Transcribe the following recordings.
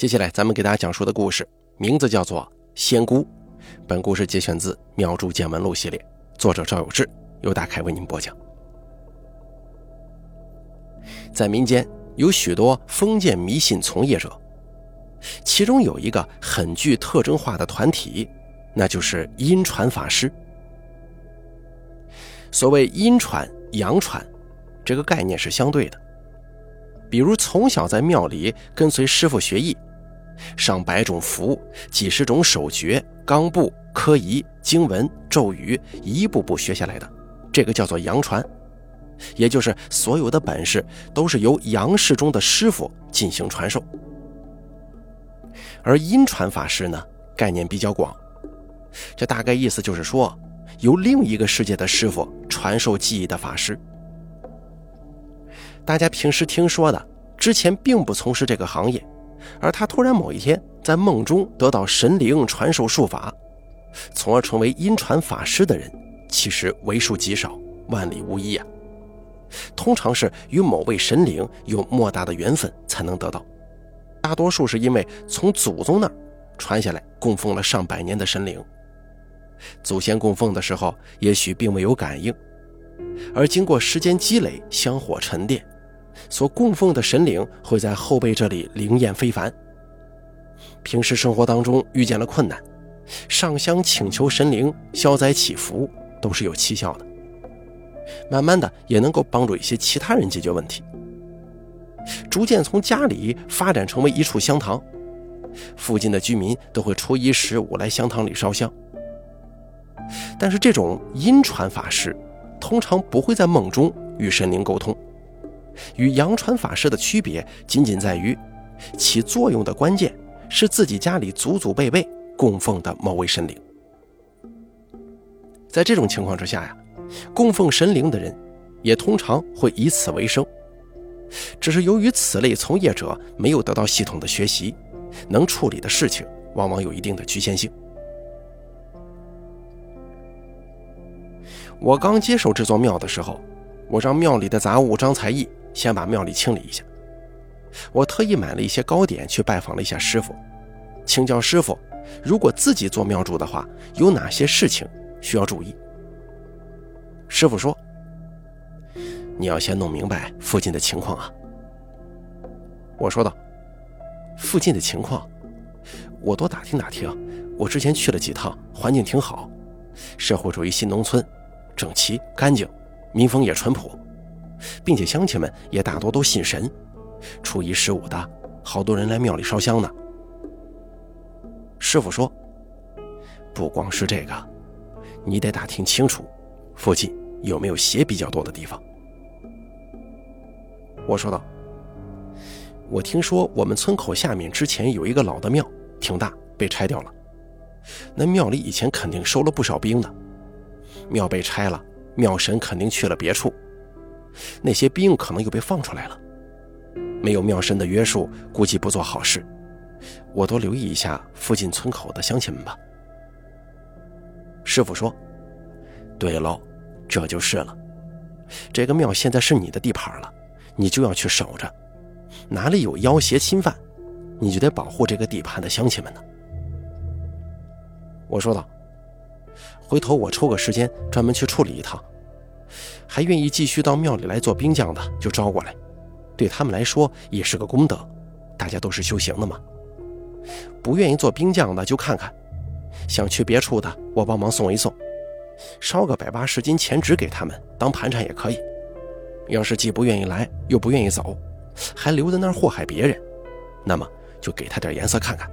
接下来咱们给大家讲述的故事名字叫做《仙姑》，本故事节选自《妙著见闻录》系列，作者赵有志，由大凯为您播讲。在民间有许多封建迷信从业者，其中有一个很具特征化的团体，那就是阴传法师。所谓阴传、阳传，这个概念是相对的。比如从小在庙里跟随师傅学艺，上百种符、几十种手诀、纲部、科仪、经文、咒语，一步步学下来的，这个叫做阳传，也就是所有的本事都是由阳世中的师傅进行传授。而阴传法师呢，概念比较广，这大概意思就是说，由另一个世界的师傅传授技艺的法师。大家平时听说的，之前并不从事这个行业，而他突然某一天在梦中得到神灵传授术法，从而成为阴传法师的人，其实为数极少，万里无一啊。通常是与某位神灵有莫大的缘分才能得到，大多数是因为从祖宗那儿传下来供奉了上百年的神灵，祖先供奉的时候也许并没有感应，而经过时间积累，香火沉淀。所供奉的神灵会在后辈这里灵验非凡。平时生活当中遇见了困难，上香请求神灵消灾祈福都是有奇效的。慢慢的也能够帮助一些其他人解决问题。逐渐从家里发展成为一处香堂，附近的居民都会初一十五来香堂里烧香。但是这种阴传法师通常不会在梦中与神灵沟通。与阳传法师的区别，仅仅在于起作用的关键是自己家里祖祖辈辈供奉的某位神灵。在这种情况之下呀，供奉神灵的人也通常会以此为生。只是由于此类从业者没有得到系统的学习，能处理的事情往往有一定的局限性。我刚接手这座庙的时候，我让庙里的杂物张才艺。先把庙里清理一下。我特意买了一些糕点，去拜访了一下师傅，请教师傅，如果自己做庙主的话，有哪些事情需要注意？师傅说：“你要先弄明白附近的情况啊。”我说道：“附近的情况，我多打听打听。我之前去了几趟，环境挺好，社会主义新农村，整齐干净，民风也淳朴。”并且乡亲们也大多都信神，初一十五的好多人来庙里烧香呢。师傅说：“不光是这个，你得打听清楚，附近有没有邪比较多的地方。”我说道：“我听说我们村口下面之前有一个老的庙，挺大，被拆掉了。那庙里以前肯定收了不少兵的，庙被拆了，庙神肯定去了别处。”那些兵可能又被放出来了，没有庙神的约束，估计不做好事。我多留意一下附近村口的乡亲们吧。师傅说：“对喽，这就是了。这个庙现在是你的地盘了，你就要去守着。哪里有妖邪侵犯，你就得保护这个地盘的乡亲们呢。”我说道：“回头我抽个时间专门去处理一趟。”还愿意继续到庙里来做兵将的，就招过来，对他们来说也是个功德。大家都是修行的嘛。不愿意做兵将的就看看，想去别处的，我帮忙送一送，烧个百八十斤钱纸给他们当盘缠也可以。要是既不愿意来，又不愿意走，还留在那儿祸害别人，那么就给他点颜色看看。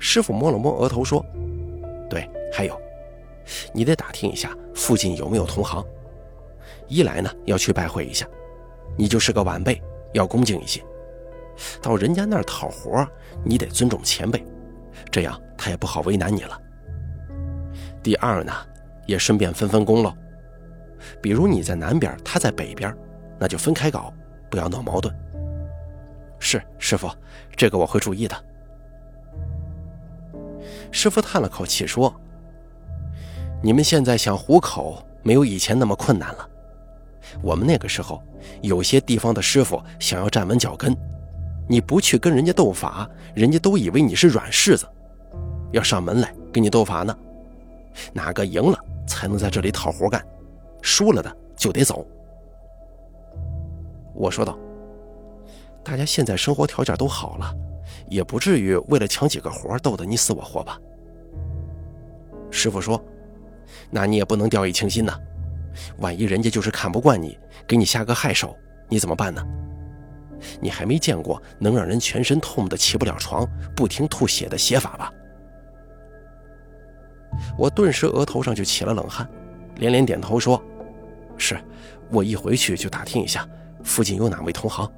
师傅摸了摸额头说：“对，还有。”你得打听一下附近有没有同行，一来呢要去拜会一下，你就是个晚辈，要恭敬一些。到人家那儿讨活，你得尊重前辈，这样他也不好为难你了。第二呢，也顺便分分工喽。比如你在南边，他在北边，那就分开搞，不要闹矛盾。是师傅，这个我会注意的。师傅叹了口气说。你们现在想糊口，没有以前那么困难了。我们那个时候，有些地方的师傅想要站稳脚跟，你不去跟人家斗法，人家都以为你是软柿子，要上门来跟你斗法呢。哪个赢了才能在这里讨活干，输了的就得走。我说道：“大家现在生活条件都好了，也不至于为了抢几个活斗得你死我活吧？”师傅说：“那你也不能掉以轻心呐，万一人家就是看不惯你，给你下个害手，你怎么办呢？你还没见过能让人全身痛得起不了床、不停吐血的写法吧？”我顿时额头上就起了冷汗，连连点头说：“是，我一回去就打听一下，附近有哪位同行，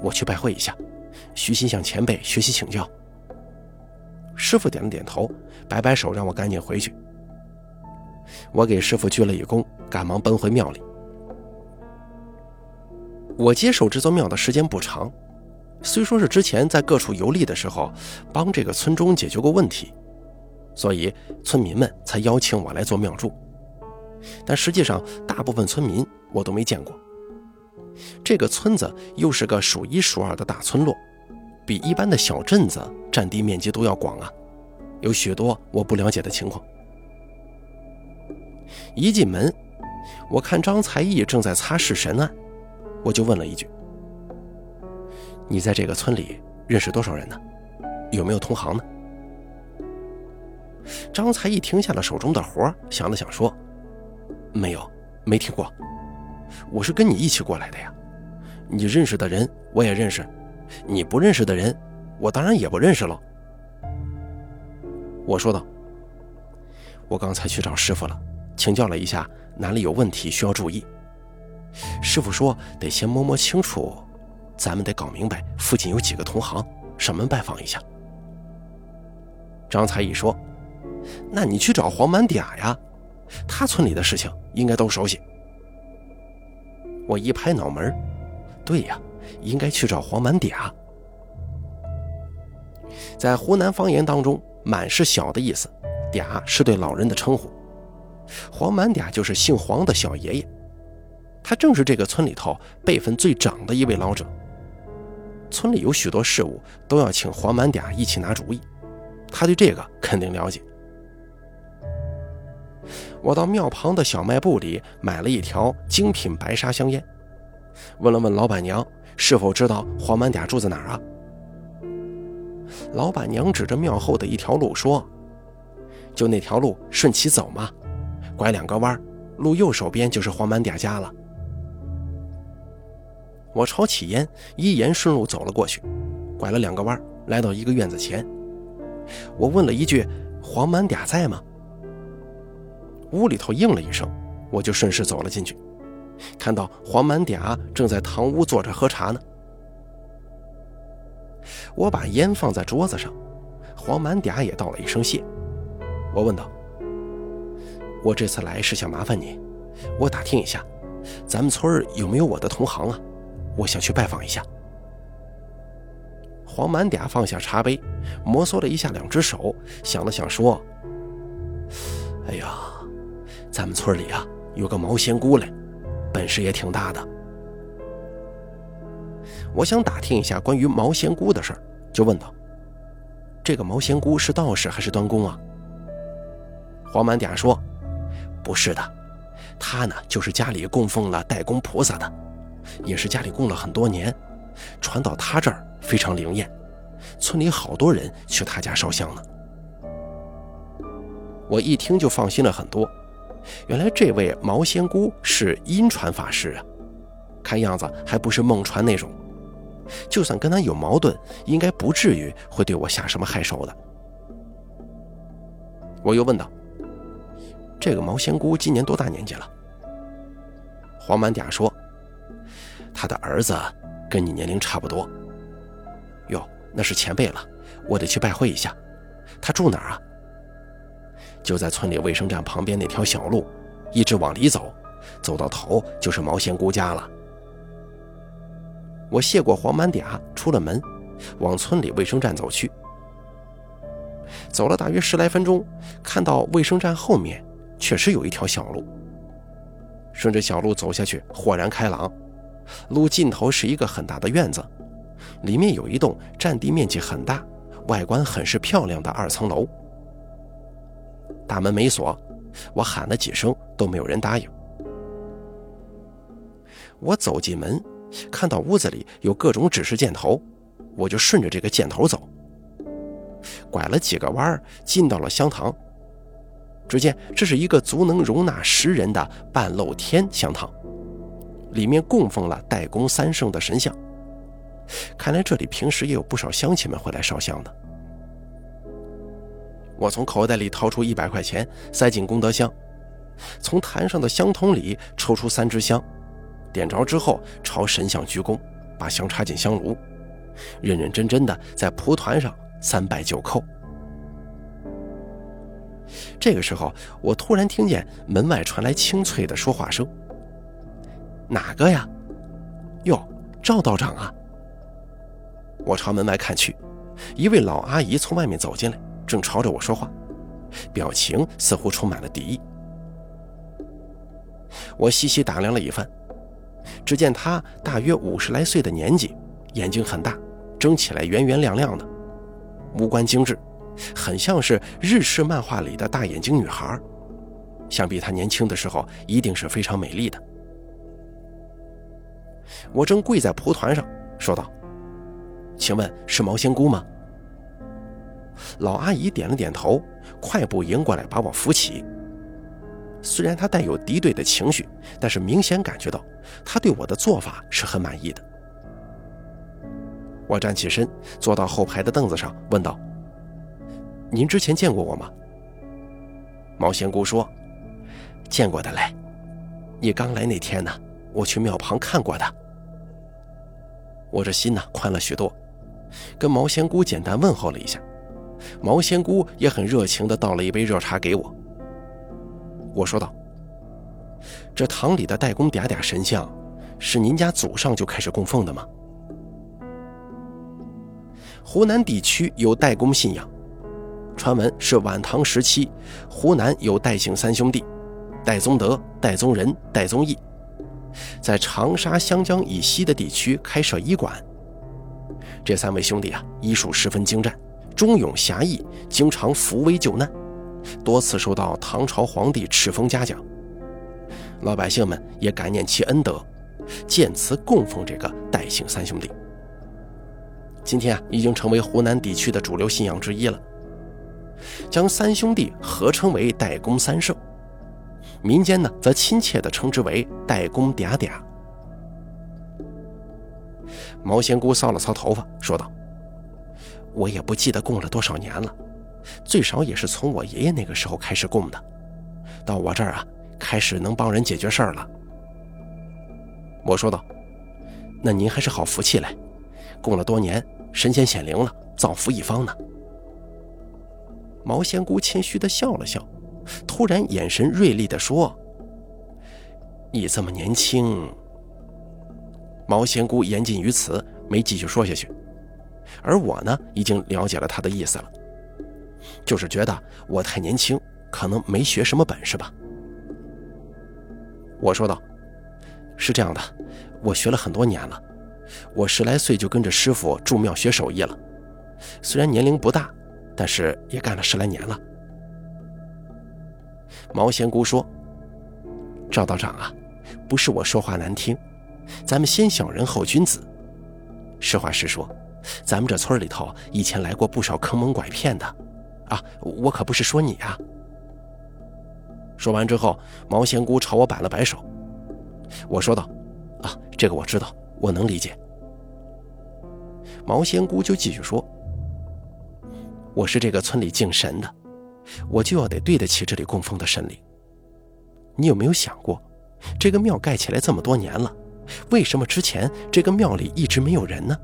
我去拜会一下，虚心向前辈学习请教。”师傅点了点头，摆摆手，让我赶紧回去。我给师傅鞠了一躬，赶忙奔回庙里。我接手这座庙的时间不长，虽说是之前在各处游历的时候帮这个村中解决过问题。所以村民们才邀请我来做庙祝，但实际上大部分村民我都没见过。这个村子又是个数一数二的大村落，比一般的小镇子占地面积都要广啊，有许多我不了解的情况。一进门，我看张才义正在擦拭神案，我就问了一句：“你在这个村里认识多少人呢？有没有同行呢？”张才义停下了手中的活想了想说：“没有，没听过。我是跟你一起过来的呀。你认识的人我也认识，你不认识的人，我当然也不认识了。”我说道：“我刚才去找师傅了，请教了一下哪里有问题需要注意。师傅说得先摸摸清楚，咱们得搞明白附近有几个同行，上门拜访一下。”张才义说。那你去找黄满嗲呀，他村里的事情应该都熟悉。我一拍脑门对呀，应该去找黄满嗲。在湖南方言当中，“满”是小的意思，“嗲”是对老人的称呼。黄满嗲就是姓黄的小爷爷，他正是这个村里头辈分最长的一位老者。村里有许多事务都要请黄满嗲一起拿主意，他对这个肯定了解。我到庙旁的小卖部里买了一条精品白沙香烟，问了问老板娘是否知道黄满嗲住在哪儿啊？老板娘指着庙后的一条路说：“就那条路顺其走嘛，拐两个弯，路右手边就是黄满嗲家了。”我抄起烟，一言顺路走了过去，拐了两个弯，来到一个院子前。我问了一句：“黄满嗲在吗？”屋里头应了一声，我就顺势走了进去，看到黄满嗲正在堂屋坐着喝茶呢。我把烟放在桌子上，黄满嗲也道了一声谢。我问道：“我这次来是想麻烦你，我打听一下，咱们村有没有我的同行啊？我想去拜访一下。”黄满嗲放下茶杯，摩挲了一下两只手，想了想说：“哎呀。”咱们村里啊，有个毛仙姑来，本事也挺大的。我想打听一下关于毛仙姑的事儿，就问道：“这个毛仙姑是道士还是端公啊？”黄满嗲说：“不是的，他呢就是家里供奉了代公菩萨的，也是家里供了很多年，传到他这儿非常灵验，村里好多人去他家烧香呢。”我一听就放心了很多。原来这位毛仙姑是阴传法师啊，看样子还不是梦传那种。就算跟他有矛盾，应该不至于会对我下什么害手的。我又问道：“这个毛仙姑今年多大年纪了？”黄满嗲说：“他的儿子跟你年龄差不多。”哟，那是前辈了，我得去拜会一下。他住哪儿啊？就在村里卫生站旁边那条小路，一直往里走，走到头就是毛仙姑家了。我谢过黄满嗲，出了门，往村里卫生站走去。走了大约十来分钟，看到卫生站后面确实有一条小路。顺着小路走下去，豁然开朗，路尽头是一个很大的院子，里面有一栋占地面积很大、外观很是漂亮的二层楼。大门没锁，我喊了几声都没有人答应。我走进门，看到屋子里有各种指示箭头，我就顺着这个箭头走，拐了几个弯进到了香堂。只见这是一个足能容纳十人的半露天香堂，里面供奉了代公三圣的神像。看来这里平时也有不少乡亲们会来烧香的。我从口袋里掏出一百块钱，塞进功德箱，从坛上的香筒里抽出三支香，点着之后朝神像鞠躬，把香插进香炉，认认真真的在蒲团上三拜九叩。这个时候，我突然听见门外传来清脆的说话声：“哪个呀？哟，赵道长啊！”我朝门外看去，一位老阿姨从外面走进来。正朝着我说话，表情似乎充满了敌意。我细细打量了一番，只见他大约五十来岁的年纪，眼睛很大，睁起来圆圆亮亮的，五官精致，很像是日式漫画里的大眼睛女孩儿。想必她年轻的时候一定是非常美丽的。我正跪在蒲团上，说道：“请问是毛仙姑吗？”老阿姨点了点头，快步迎过来把我扶起。虽然她带有敌对的情绪，但是明显感觉到她对我的做法是很满意的。我站起身，坐到后排的凳子上，问道：“您之前见过我吗？”毛仙姑说：“见过的嘞，你刚来那天呢，我去庙旁看过的。”我这心呢宽了许多，跟毛仙姑简单问候了一下。毛仙姑也很热情地倒了一杯热茶给我。我说道：“这堂里的代公嗲嗲神像，是您家祖上就开始供奉的吗？”湖南地区有代公信仰，传闻是晚唐时期，湖南有戴姓三兄弟，戴宗德、戴宗仁、戴宗义，在长沙、湘江以西的地区开设医馆。这三位兄弟啊，医术十分精湛。忠勇侠义，经常扶危救难，多次受到唐朝皇帝敕封嘉奖。老百姓们也感念其恩德，建祠供奉这个戴姓三兄弟。今天啊，已经成为湖南地区的主流信仰之一了。将三兄弟合称为代公三圣，民间呢则亲切地称之为代公嗲嗲。毛仙姑搔了搔头发，说道。我也不记得供了多少年了，最少也是从我爷爷那个时候开始供的，到我这儿啊，开始能帮人解决事儿了。我说道：“那您还是好福气嘞，供了多年，神仙显灵了，造福一方呢。”毛仙姑谦虚的笑了笑，突然眼神锐利的说：“你这么年轻。”毛仙姑言尽于此，没继续说下去。而我呢，已经了解了他的意思了，就是觉得我太年轻，可能没学什么本事吧。我说道：“是这样的，我学了很多年了，我十来岁就跟着师傅住庙学手艺了，虽然年龄不大，但是也干了十来年了。”毛仙姑说：“赵道长啊，不是我说话难听，咱们先小人后君子，实话实说。”咱们这村里头以前来过不少坑蒙拐骗的，啊，我可不是说你啊。说完之后，毛仙姑朝我摆了摆手。我说道：“啊，这个我知道，我能理解。”毛仙姑就继续说：“我是这个村里敬神的，我就要得对得起这里供奉的神灵。你有没有想过，这个庙盖起来这么多年了，为什么之前这个庙里一直没有人呢？”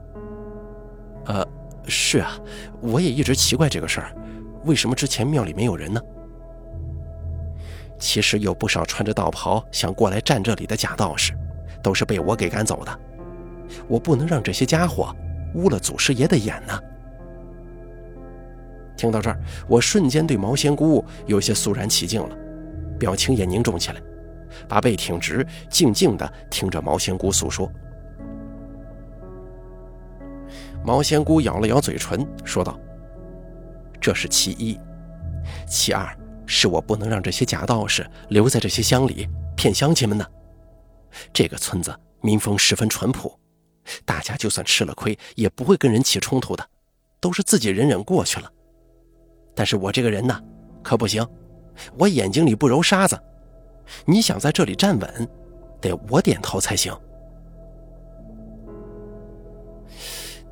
呃，是啊，我也一直奇怪这个事儿，为什么之前庙里没有人呢？其实有不少穿着道袍想过来占这里的假道士，都是被我给赶走的。我不能让这些家伙污了祖师爷的眼呢。听到这儿，我瞬间对毛仙姑有些肃然起敬了，表情也凝重起来，把背挺直，静静地听着毛仙姑诉说。毛仙姑咬了咬嘴唇，说道：“这是其一，其二是我不能让这些假道士留在这些乡里骗乡亲们呢。这个村子民风十分淳朴，大家就算吃了亏，也不会跟人起冲突的，都是自己忍忍过去了。但是我这个人呢，可不行，我眼睛里不揉沙子。你想在这里站稳，得我点头才行。”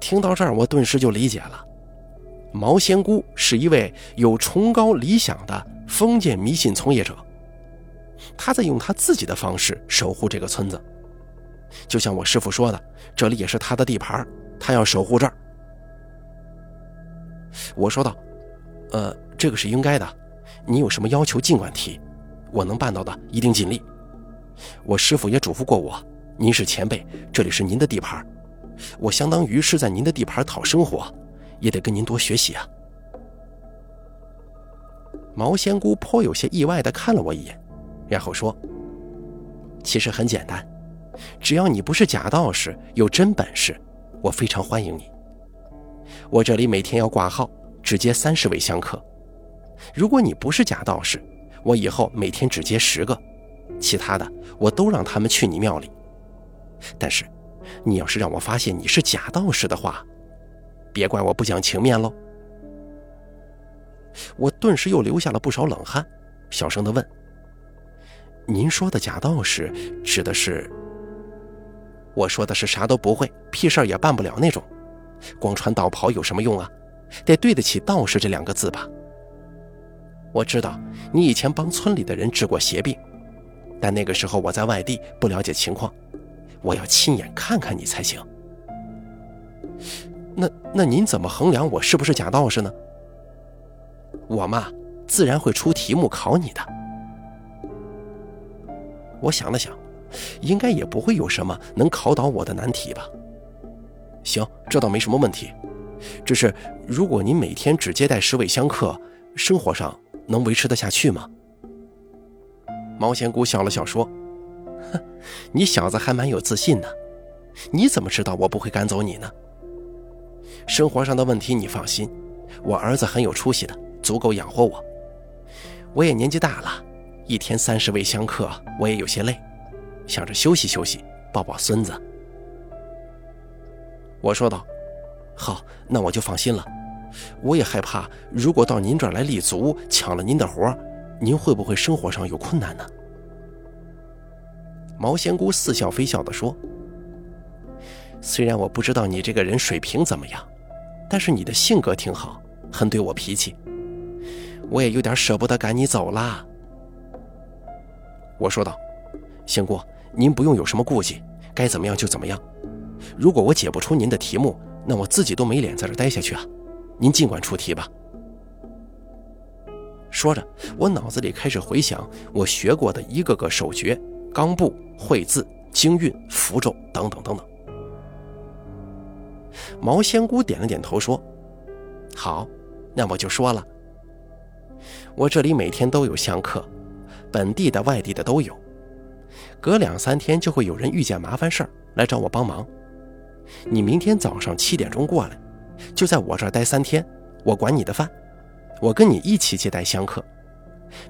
听到这儿，我顿时就理解了，毛仙姑是一位有崇高理想的封建迷信从业者，他在用他自己的方式守护这个村子，就像我师傅说的，这里也是他的地盘，他要守护这儿。我说道：“呃，这个是应该的，你有什么要求尽管提，我能办到的一定尽力。我师傅也嘱咐过我，您是前辈，这里是您的地盘。”我相当于是在您的地盘讨生活，也得跟您多学习啊。毛仙姑颇有些意外地看了我一眼，然后说：“其实很简单，只要你不是假道士，有真本事，我非常欢迎你。我这里每天要挂号，只接三十位香客。如果你不是假道士，我以后每天只接十个，其他的我都让他们去你庙里。但是……”你要是让我发现你是假道士的话，别怪我不讲情面喽。我顿时又流下了不少冷汗，小声的问：“您说的假道士指的是？”我说的是啥都不会，屁事儿也办不了那种，光穿道袍有什么用啊？得对得起道士这两个字吧。我知道你以前帮村里的人治过邪病，但那个时候我在外地，不了解情况。我要亲眼看看你才行。那那您怎么衡量我是不是假道士呢？我嘛，自然会出题目考你的。我想了想，应该也不会有什么能考倒我的难题吧。行，这倒没什么问题。只是如果您每天只接待十位香客，生活上能维持得下去吗？毛仙姑笑了笑说。哼，你小子还蛮有自信的，你怎么知道我不会赶走你呢？生活上的问题你放心，我儿子很有出息的，足够养活我。我也年纪大了，一天三十位香客，我也有些累，想着休息休息，抱抱孙子。我说道：“好，那我就放心了。我也害怕，如果到您这儿来立足，抢了您的活儿，您会不会生活上有困难呢？”毛仙姑似笑非笑地说：“虽然我不知道你这个人水平怎么样，但是你的性格挺好，很对我脾气，我也有点舍不得赶你走啦。”我说道：“仙姑，您不用有什么顾忌，该怎么样就怎么样。如果我解不出您的题目，那我自己都没脸在这待下去啊。您尽管出题吧。”说着，我脑子里开始回想我学过的一个个手诀。钢布、绘字、经韵、符咒等等等等。毛仙姑点了点头，说：“好，那我就说了。我这里每天都有香客，本地的、外地的都有。隔两三天就会有人遇见麻烦事儿来找我帮忙。你明天早上七点钟过来，就在我这儿待三天，我管你的饭，我跟你一起接待香客。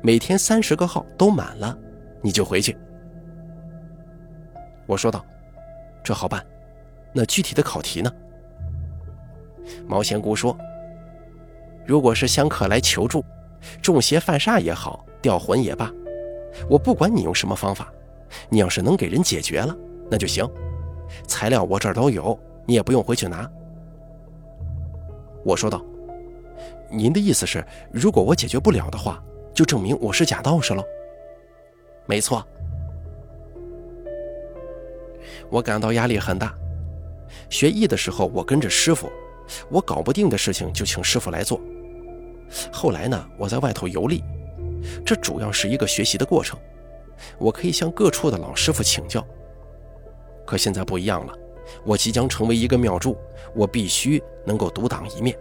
每天三十个号都满了，你就回去。”我说道：“这好办，那具体的考题呢？”毛仙姑说：“如果是香客来求助，中邪犯煞也好，吊魂也罢，我不管你用什么方法，你要是能给人解决了，那就行。材料我这儿都有，你也不用回去拿。”我说道：“您的意思是，如果我解决不了的话，就证明我是假道士喽？”没错。我感到压力很大。学艺的时候，我跟着师傅，我搞不定的事情就请师傅来做。后来呢，我在外头游历，这主要是一个学习的过程，我可以向各处的老师傅请教。可现在不一样了，我即将成为一个庙祝，我必须能够独当一面。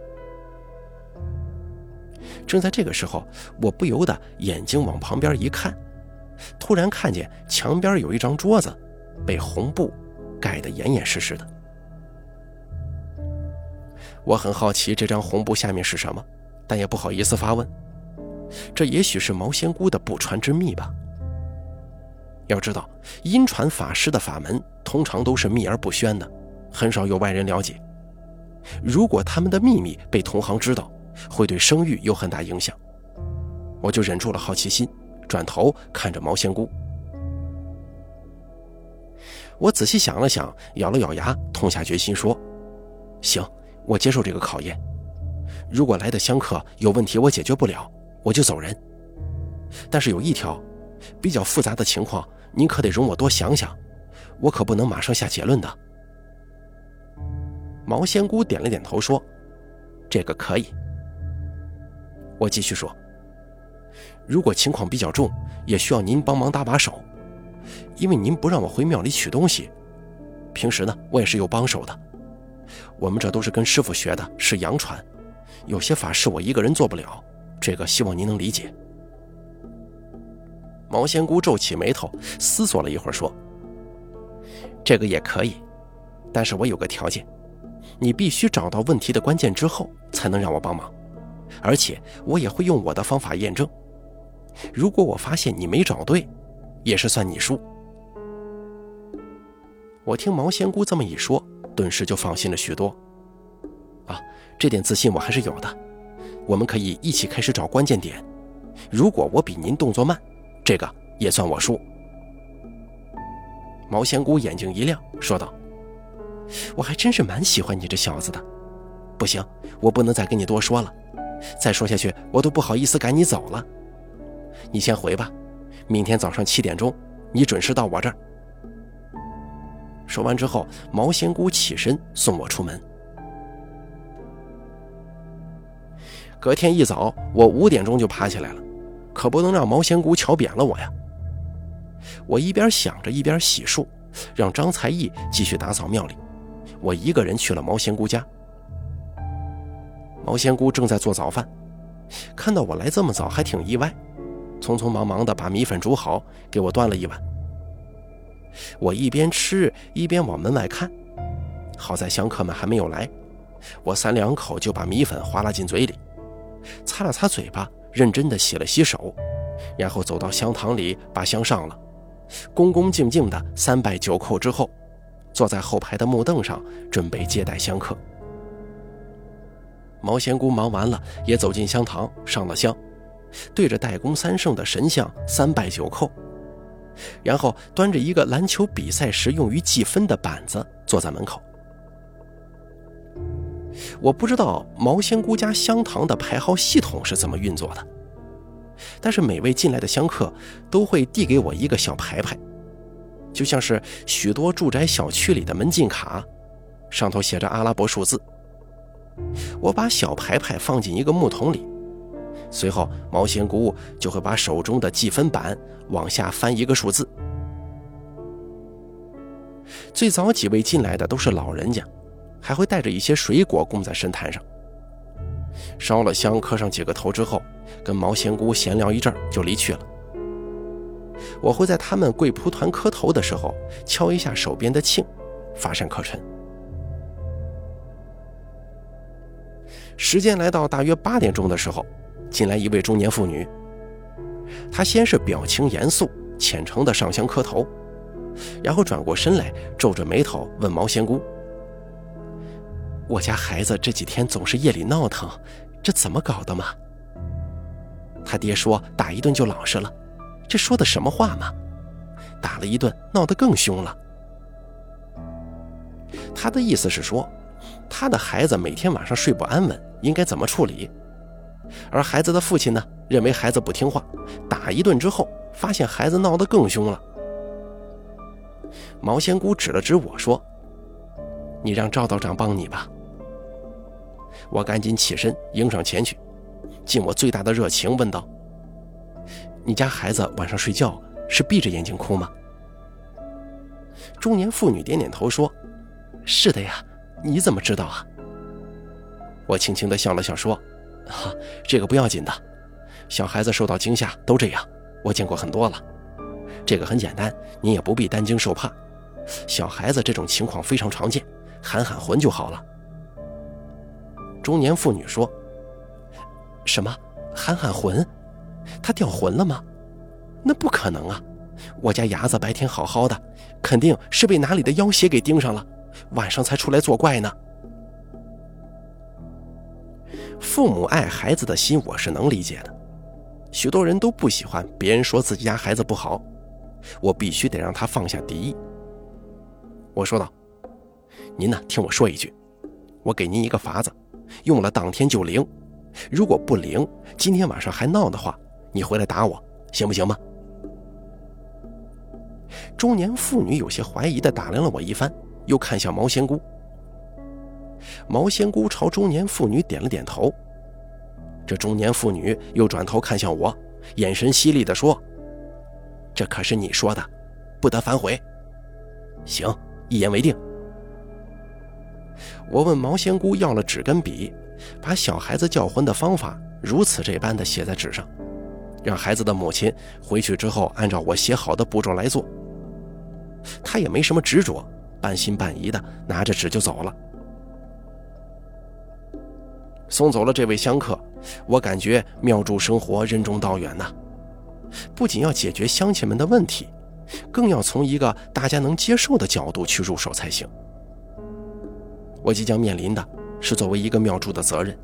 正在这个时候，我不由得眼睛往旁边一看，突然看见墙边有一张桌子。被红布盖得严严实实的。我很好奇这张红布下面是什么，但也不好意思发问。这也许是毛仙姑的不传之秘吧。要知道，阴传法师的法门通常都是秘而不宣的，很少有外人了解。如果他们的秘密被同行知道，会对声誉有很大影响。我就忍住了好奇心，转头看着毛仙姑。我仔细想了想，咬了咬牙，痛下决心说：“行，我接受这个考验。如果来的香客有问题，我解决不了，我就走人。但是有一条，比较复杂的情况。”您可得容我多想想，我可不能马上下结论的。毛仙姑点了点头说：“这个可以。”我继续说：“如果情况比较重，也需要您帮忙搭把手，因为您不让我回庙里取东西，平时呢我也是有帮手的。我们这都是跟师傅学的，是洋传，有些法事我一个人做不了，这个希望您能理解。”毛仙姑皱起眉头，思索了一会儿，说：“这个也可以，但是我有个条件，你必须找到问题的关键之后，才能让我帮忙，而且我也会用我的方法验证。如果我发现你没找对，也是算你输。”我听毛仙姑这么一说，顿时就放心了许多。啊，这点自信我还是有的。我们可以一起开始找关键点。如果我比您动作慢，这个也算我输。毛仙姑眼睛一亮，说道：“我还真是蛮喜欢你这小子的。不行，我不能再跟你多说了，再说下去我都不好意思赶你走了。你先回吧，明天早上七点钟，你准时到我这儿。”说完之后，毛仙姑起身送我出门。隔天一早，我五点钟就爬起来了。可不能让毛仙姑瞧扁了我呀！我一边想着，一边洗漱，让张才艺继续打扫庙里。我一个人去了毛仙姑家。毛仙姑正在做早饭，看到我来这么早，还挺意外，匆匆忙忙的把米粉煮好，给我端了一碗。我一边吃一边往门外看，好在香客们还没有来，我三两口就把米粉划拉进嘴里，擦了擦嘴巴。认真的洗了洗手，然后走到香堂里把香上了，恭恭敬敬的三拜九叩之后，坐在后排的木凳上准备接待香客。毛仙姑忙完了，也走进香堂上了香，对着代公三圣的神像三拜九叩，然后端着一个篮球比赛时用于计分的板子坐在门口。我不知道毛仙姑家香堂的排号系统是怎么运作的，但是每位进来的香客都会递给我一个小牌牌，就像是许多住宅小区里的门禁卡，上头写着阿拉伯数字。我把小牌牌放进一个木桶里，随后毛仙姑就会把手中的计分板往下翻一个数字。最早几位进来的都是老人家。还会带着一些水果供在神坛上，烧了香，磕上几个头之后，跟毛仙姑闲聊一阵就离去了。我会在他们跪蒲团磕头的时候敲一下手边的磬，发善可陈。时间来到大约八点钟的时候，进来一位中年妇女。她先是表情严肃、虔诚的上香磕头，然后转过身来，皱着眉头问毛仙姑。我家孩子这几天总是夜里闹腾，这怎么搞的嘛？他爹说打一顿就老实了，这说的什么话嘛？打了一顿，闹得更凶了。他的意思是说，他的孩子每天晚上睡不安稳，应该怎么处理？而孩子的父亲呢，认为孩子不听话，打一顿之后，发现孩子闹得更凶了。毛仙姑指了指我说：“你让赵道长帮你吧。”我赶紧起身迎上前去，尽我最大的热情问道：“你家孩子晚上睡觉是闭着眼睛哭吗？”中年妇女点点头说：“是的呀，你怎么知道啊？”我轻轻地笑了笑说：“哈，这个不要紧的，小孩子受到惊吓都这样，我见过很多了。这个很简单，你也不必担惊受怕。小孩子这种情况非常常见，喊喊魂就好了。”中年妇女说：“什么？喊喊魂？他掉魂了吗？那不可能啊！我家伢子白天好好的，肯定是被哪里的妖邪给盯上了，晚上才出来作怪呢。”父母爱孩子的心，我是能理解的。许多人都不喜欢别人说自己家孩子不好，我必须得让他放下敌意。我说道：“您呢？听我说一句，我给您一个法子，用了当天就灵。如果不灵，今天晚上还闹的话，你回来打我，行不行吗？”中年妇女有些怀疑地打量了我一番，又看向毛仙姑。毛仙姑朝中年妇女点了点头。这中年妇女又转头看向我，眼神犀利地说：“这可是你说的，不得反悔。”行，一言为定。我问毛仙姑要了纸跟笔，把小孩子叫魂的方法如此这般的写在纸上，让孩子的母亲回去之后按照我写好的步骤来做。他也没什么执着，半信半疑的拿着纸就走了。送走了这位香客，我感觉庙祝生活任重道远呐，不仅要解决乡亲们的问题，更要从一个大家能接受的角度去入手才行。我即将面临的是作为一个庙祝的责任。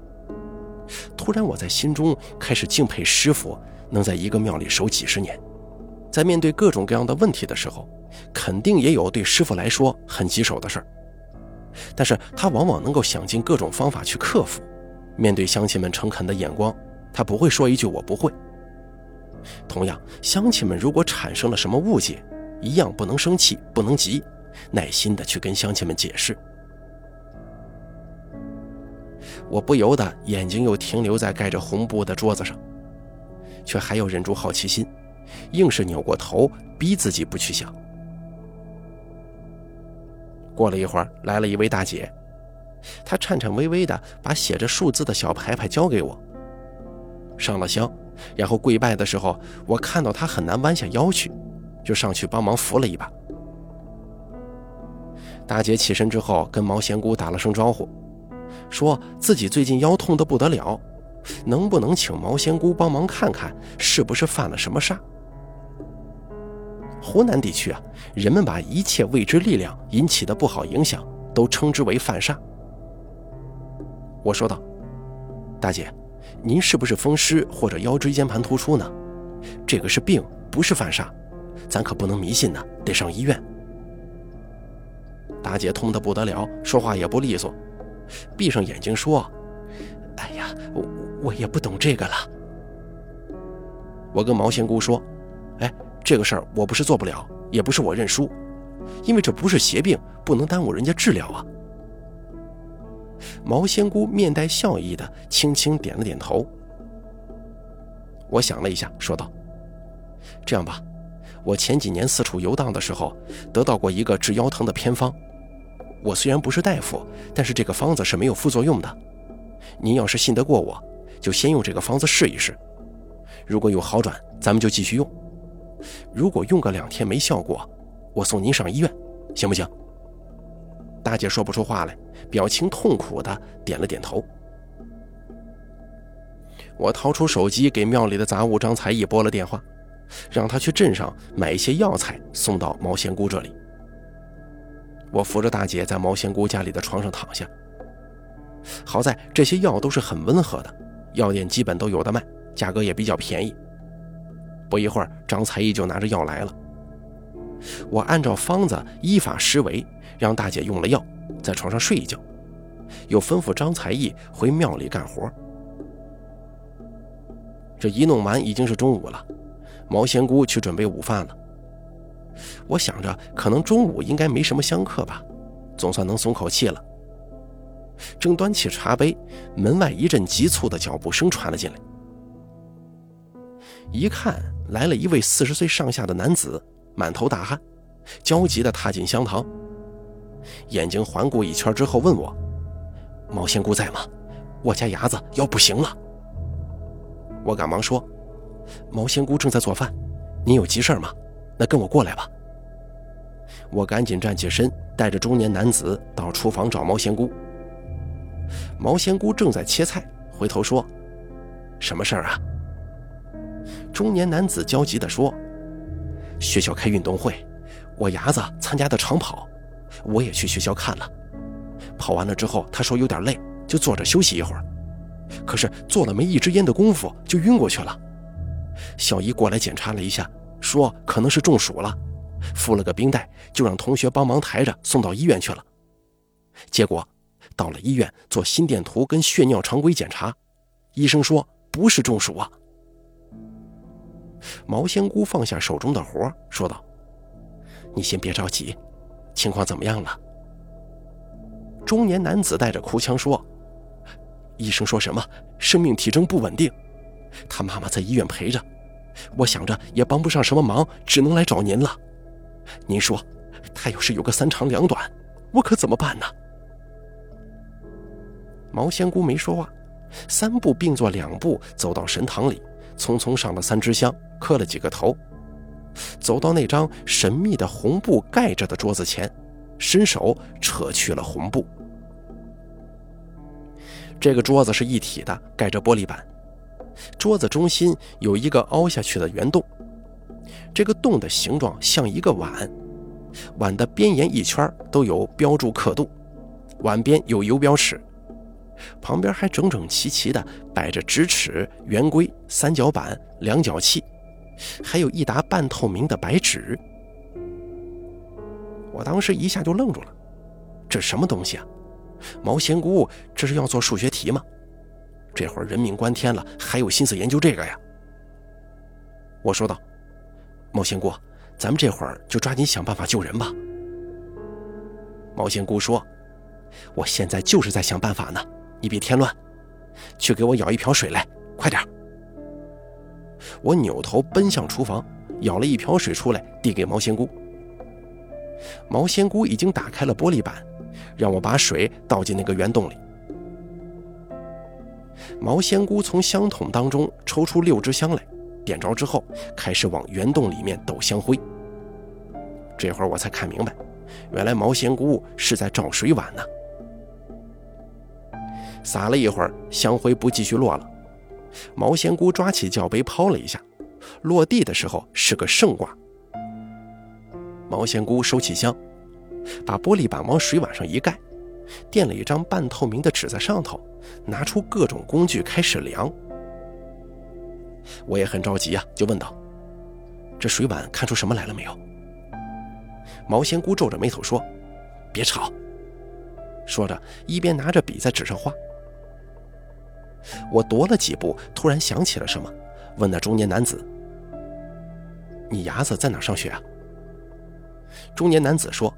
突然，我在心中开始敬佩师傅能在一个庙里守几十年，在面对各种各样的问题的时候，肯定也有对师傅来说很棘手的事儿，但是他往往能够想尽各种方法去克服。面对乡亲们诚恳的眼光，他不会说一句“我不会”。同样，乡亲们如果产生了什么误解，一样不能生气，不能急，耐心的去跟乡亲们解释。我不由得眼睛又停留在盖着红布的桌子上，却还要忍住好奇心，硬是扭过头，逼自己不去想。过了一会儿，来了一位大姐。她颤颤巍巍地把写着数字的小牌牌交给我，上了香，然后跪拜的时候，我看到她很难弯下腰去，就上去帮忙扶了一把。大姐起身之后，跟毛仙姑打了声招呼，说自己最近腰痛得不得了，能不能请毛仙姑帮忙看看是不是犯了什么煞？湖南地区啊，人们把一切未知力量引起的不好影响都称之为犯煞。我说道：“大姐，您是不是风湿或者腰椎间盘突出呢？这个是病，不是犯煞，咱可不能迷信呢，得上医院。”大姐痛得不得了，说话也不利索，闭上眼睛说：“哎呀，我我也不懂这个了。”我跟毛仙姑说：“哎，这个事儿我不是做不了，也不是我认输，因为这不是邪病，不能耽误人家治疗啊。”毛仙姑面带笑意的轻轻点了点头。我想了一下，说道：“这样吧，我前几年四处游荡的时候，得到过一个治腰疼的偏方。我虽然不是大夫，但是这个方子是没有副作用的。您要是信得过我，就先用这个方子试一试。如果有好转，咱们就继续用；如果用个两天没效果，我送您上医院，行不行？”大姐说不出话来，表情痛苦的点了点头。我掏出手机给庙里的杂物张才义拨了电话，让他去镇上买一些药材送到毛仙姑这里。我扶着大姐在毛仙姑家里的床上躺下。好在这些药都是很温和的，药店基本都有的卖，价格也比较便宜。不一会儿，张才义就拿着药来了。我按照方子依法施为。让大姐用了药，在床上睡一觉，又吩咐张才义回庙里干活。这一弄完已经是中午了，毛仙姑去准备午饭了。我想着可能中午应该没什么香客吧，总算能松口气了。正端起茶杯，门外一阵急促的脚步声传了进来。一看来了一位四十岁上下的男子，满头大汗，焦急地踏进香堂。眼睛环顾一圈之后，问我：“毛仙姑在吗？我家伢子要不行了。”我赶忙说：“毛仙姑正在做饭，您有急事吗？那跟我过来吧。”我赶紧站起身，带着中年男子到厨房找毛仙姑。毛仙姑正在切菜，回头说：“什么事儿啊？”中年男子焦急地说：“学校开运动会，我伢子参加的长跑，我也去学校看了。跑完了之后，他说有点累，就坐着休息一会儿。可是坐了没一支烟的功夫，就晕过去了。小姨过来检查了一下，说可能是中暑了，敷了个冰袋，就让同学帮忙抬着送到医院去了。结果……”到了医院做心电图跟血尿常规检查，医生说不是中暑啊。毛仙姑放下手中的活，说道：“你先别着急，情况怎么样了？”中年男子带着哭腔说：“医生说什么生命体征不稳定，他妈妈在医院陪着，我想着也帮不上什么忙，只能来找您了。您说，他要是有个三长两短，我可怎么办呢？”毛仙姑没说话，三步并作两步走到神堂里，匆匆上了三支香，磕了几个头，走到那张神秘的红布盖着的桌子前，伸手扯去了红布。这个桌子是一体的，盖着玻璃板，桌子中心有一个凹下去的圆洞，这个洞的形状像一个碗，碗的边沿一圈都有标注刻度，碗边有游标尺。旁边还整整齐齐地摆着直尺、圆规、三角板、量角器，还有一沓半透明的白纸。我当时一下就愣住了，这什么东西啊？毛仙姑这是要做数学题吗？这会儿人命关天了，还有心思研究这个呀？我说道：“毛仙姑，咱们这会儿就抓紧想办法救人吧。”毛仙姑说：“我现在就是在想办法呢。”你别添乱，去给我舀一瓢水来，快点！我扭头奔向厨房，舀了一瓢水出来，递给毛仙姑。毛仙姑已经打开了玻璃板，让我把水倒进那个圆洞里。毛仙姑从香筒当中抽出六支香来，点着之后，开始往圆洞里面抖香灰。这会儿我才看明白，原来毛仙姑是在找水碗呢。撒了一会儿，香灰不继续落了。毛仙姑抓起脚杯抛了一下，落地的时候是个圣卦。毛仙姑收起香，把玻璃板往水碗上一盖，垫了一张半透明的纸在上头，拿出各种工具开始量。我也很着急呀，就问道：“这水碗看出什么来了没有？”毛仙姑皱着眉头说：“别吵。”说着，一边拿着笔在纸上画。我踱了几步，突然想起了什么，问那中年男子：“你伢子在哪上学啊？”中年男子说：“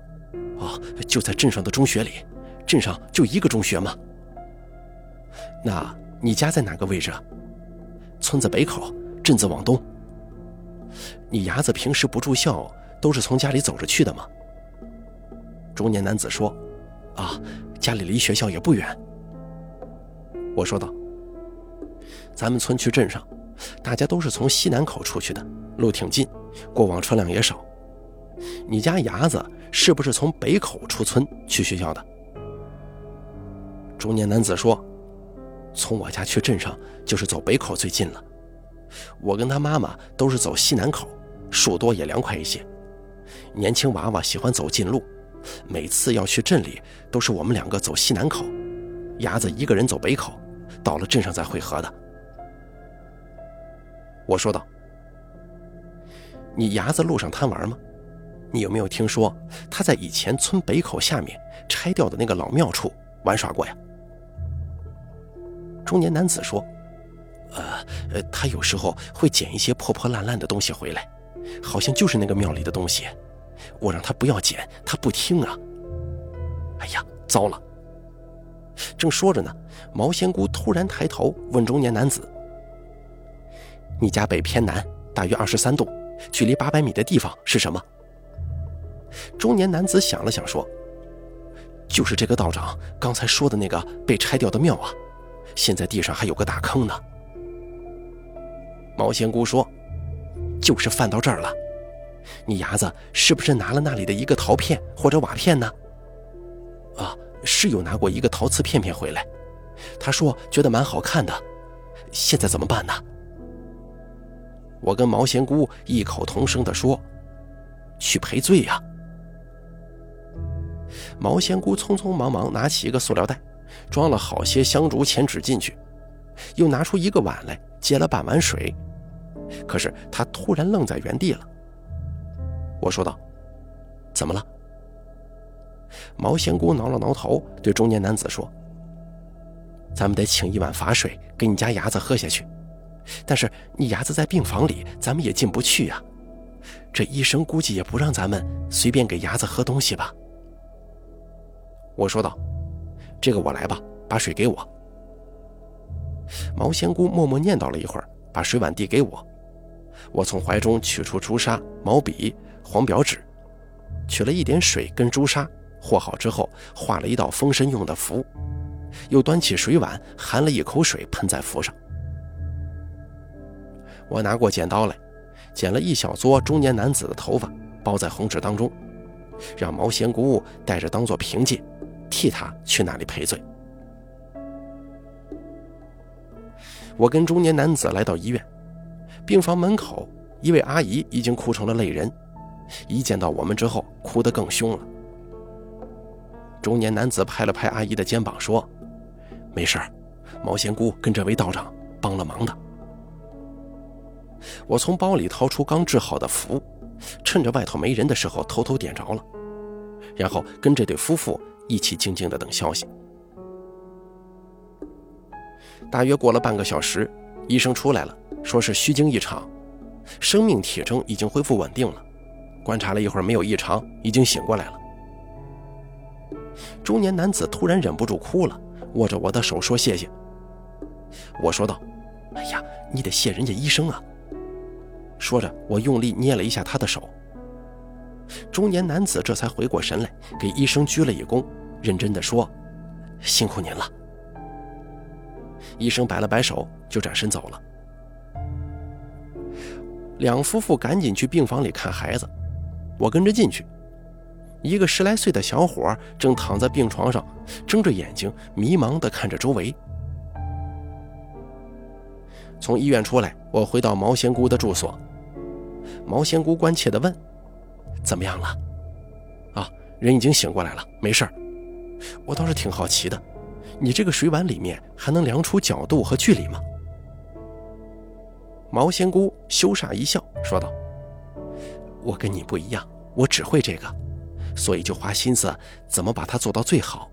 哦，就在镇上的中学里，镇上就一个中学吗？”“那你家在哪个位置啊？”“村子北口，镇子往东。”“你伢子平时不住校，都是从家里走着去的吗？”中年男子说：“啊，家里离学校也不远。”我说道。咱们村去镇上，大家都是从西南口出去的，路挺近，过往车辆也少。你家伢子是不是从北口出村去学校的？中年男子说：“从我家去镇上就是走北口最近了。我跟他妈妈都是走西南口，树多也凉快一些。年轻娃娃喜欢走近路，每次要去镇里都是我们两个走西南口，伢子一个人走北口，到了镇上再会合的。”我说道：“你伢子路上贪玩吗？你有没有听说他在以前村北口下面拆掉的那个老庙处玩耍过呀？”中年男子说：“呃，他有时候会捡一些破破烂烂的东西回来，好像就是那个庙里的东西。我让他不要捡，他不听啊。哎呀，糟了！”正说着呢，毛仙姑突然抬头问中年男子。你家北偏南，大约二十三度，距离八百米的地方是什么？中年男子想了想说：“就是这个道长刚才说的那个被拆掉的庙啊，现在地上还有个大坑呢。”毛仙姑说：“就是犯到这儿了，你伢子是不是拿了那里的一个陶片或者瓦片呢？”啊，是有拿过一个陶瓷片片回来，他说觉得蛮好看的。现在怎么办呢？我跟毛仙姑异口同声地说：“去赔罪呀！”毛仙姑匆匆忙忙拿起一个塑料袋，装了好些香烛钱纸进去，又拿出一个碗来接了半碗水。可是他突然愣在原地了。我说道：“怎么了？”毛仙姑挠了挠头，对中年男子说：“咱们得请一碗法水给你家伢子喝下去，但是你伢子在病房里，咱们也进不去呀。这医生估计也不让咱们随便给伢子喝东西吧。”我说道：“这个我来吧，把水给我。”毛仙姑默默念叨了一会儿，把水碗递给我。我从怀中取出朱砂、毛笔、黄表纸，取了一点水跟朱砂。和好之后，画了一道封身用的符，又端起水碗，含了一口水喷在符上。我拿过剪刀来，剪了一小撮中年男子的头发，包在红纸当中，让毛仙姑带着当做凭借，替他去那里赔罪。我跟中年男子来到医院，病房门口，一位阿姨已经哭成了泪人，一见到我们之后，哭得更凶了。中年男子拍了拍阿姨的肩膀，说：“没事毛仙姑跟这位道长帮了忙的。”我从包里掏出刚制好的符，趁着外头没人的时候偷偷点着了，然后跟这对夫妇一起静静的等消息。大约过了半个小时，医生出来了，说是虚惊一场，生命体征已经恢复稳定了，观察了一会儿没有异常，已经醒过来了。中年男子突然忍不住哭了，握着我的手说：“谢谢。”我说道：“哎呀，你得谢人家医生啊！”说着，我用力捏了一下他的手。中年男子这才回过神来，给医生鞠了一躬，认真的说：“辛苦您了。”医生摆了摆手，就转身走了。两夫妇赶紧去病房里看孩子，我跟着进去。一个十来岁的小伙正躺在病床上，睁着眼睛，迷茫地看着周围。从医院出来，我回到毛仙姑的住所。毛仙姑关切地问：“怎么样了？”“啊，人已经醒过来了，没事儿。”我倒是挺好奇的，你这个水碗里面还能量出角度和距离吗？毛仙姑羞煞一笑，说道：“我跟你不一样，我只会这个。”所以就花心思怎么把它做到最好。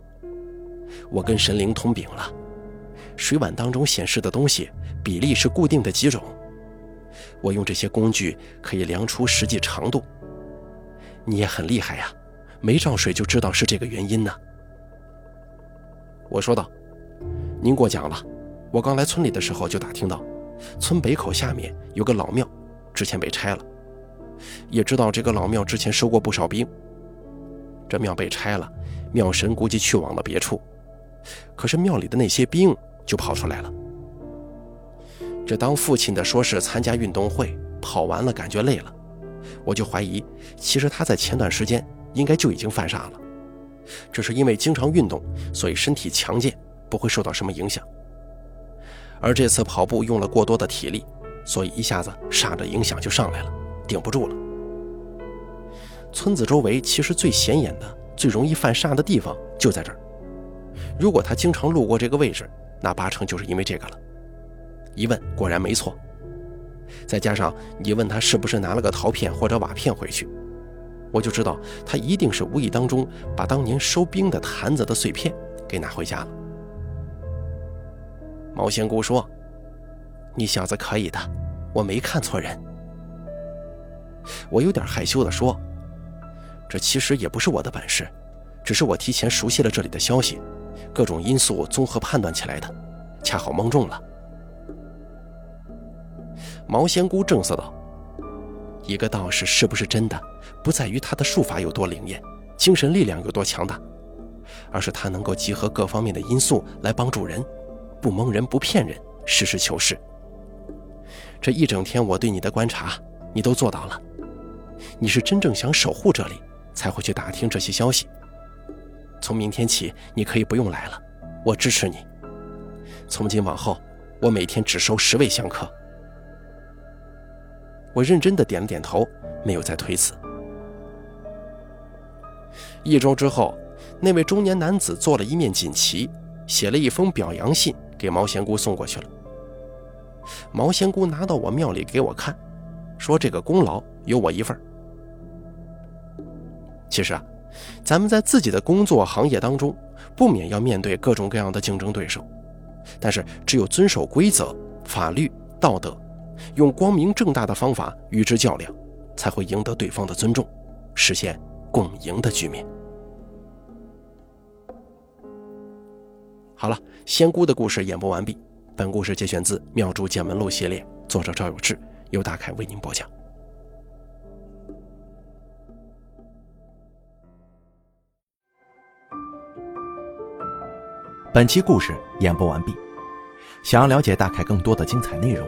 我跟神灵通禀了，水碗当中显示的东西比例是固定的几种，我用这些工具可以量出实际长度。你也很厉害呀，没照水就知道是这个原因呢。我说道：“您过奖了，我刚来村里的时候就打听到，村北口下面有个老庙，之前被拆了，也知道这个老庙之前收过不少兵。”这庙被拆了，庙神估计去往了别处，可是庙里的那些兵就跑出来了。这当父亲的说是参加运动会，跑完了感觉累了，我就怀疑，其实他在前段时间应该就已经犯煞了，只是因为经常运动，所以身体强健，不会受到什么影响。而这次跑步用了过多的体力，所以一下子煞的影响就上来了，顶不住了。村子周围其实最显眼的、最容易犯煞的地方就在这儿。如果他经常路过这个位置，那八成就是因为这个了。一问果然没错，再加上你问他是不是拿了个陶片或者瓦片回去，我就知道他一定是无意当中把当年收兵的坛子的碎片给拿回家了。毛仙姑说：“你小子可以的，我没看错人。”我有点害羞地说。这其实也不是我的本事，只是我提前熟悉了这里的消息，各种因素综合判断起来的，恰好蒙中了。毛仙姑正色道：“一个道士是不是真的，不在于他的术法有多灵验，精神力量有多强大，而是他能够集合各方面的因素来帮助人，不蒙人不骗人，实事求是。这一整天我对你的观察，你都做到了，你是真正想守护这里。”才会去打听这些消息。从明天起，你可以不用来了，我支持你。从今往后，我每天只收十位香客。我认真的点了点头，没有再推辞。一周之后，那位中年男子做了一面锦旗，写了一封表扬信给毛仙姑送过去了。毛仙姑拿到我庙里给我看，说这个功劳有我一份。其实啊，咱们在自己的工作行业当中，不免要面对各种各样的竞争对手，但是只有遵守规则、法律、道德，用光明正大的方法与之较量，才会赢得对方的尊重，实现共赢的局面。好了，仙姑的故事演播完毕。本故事节选自《妙珠见闻录》系列，作者赵有志，由大凯为您播讲。本期故事演播完毕。想要了解大凯更多的精彩内容，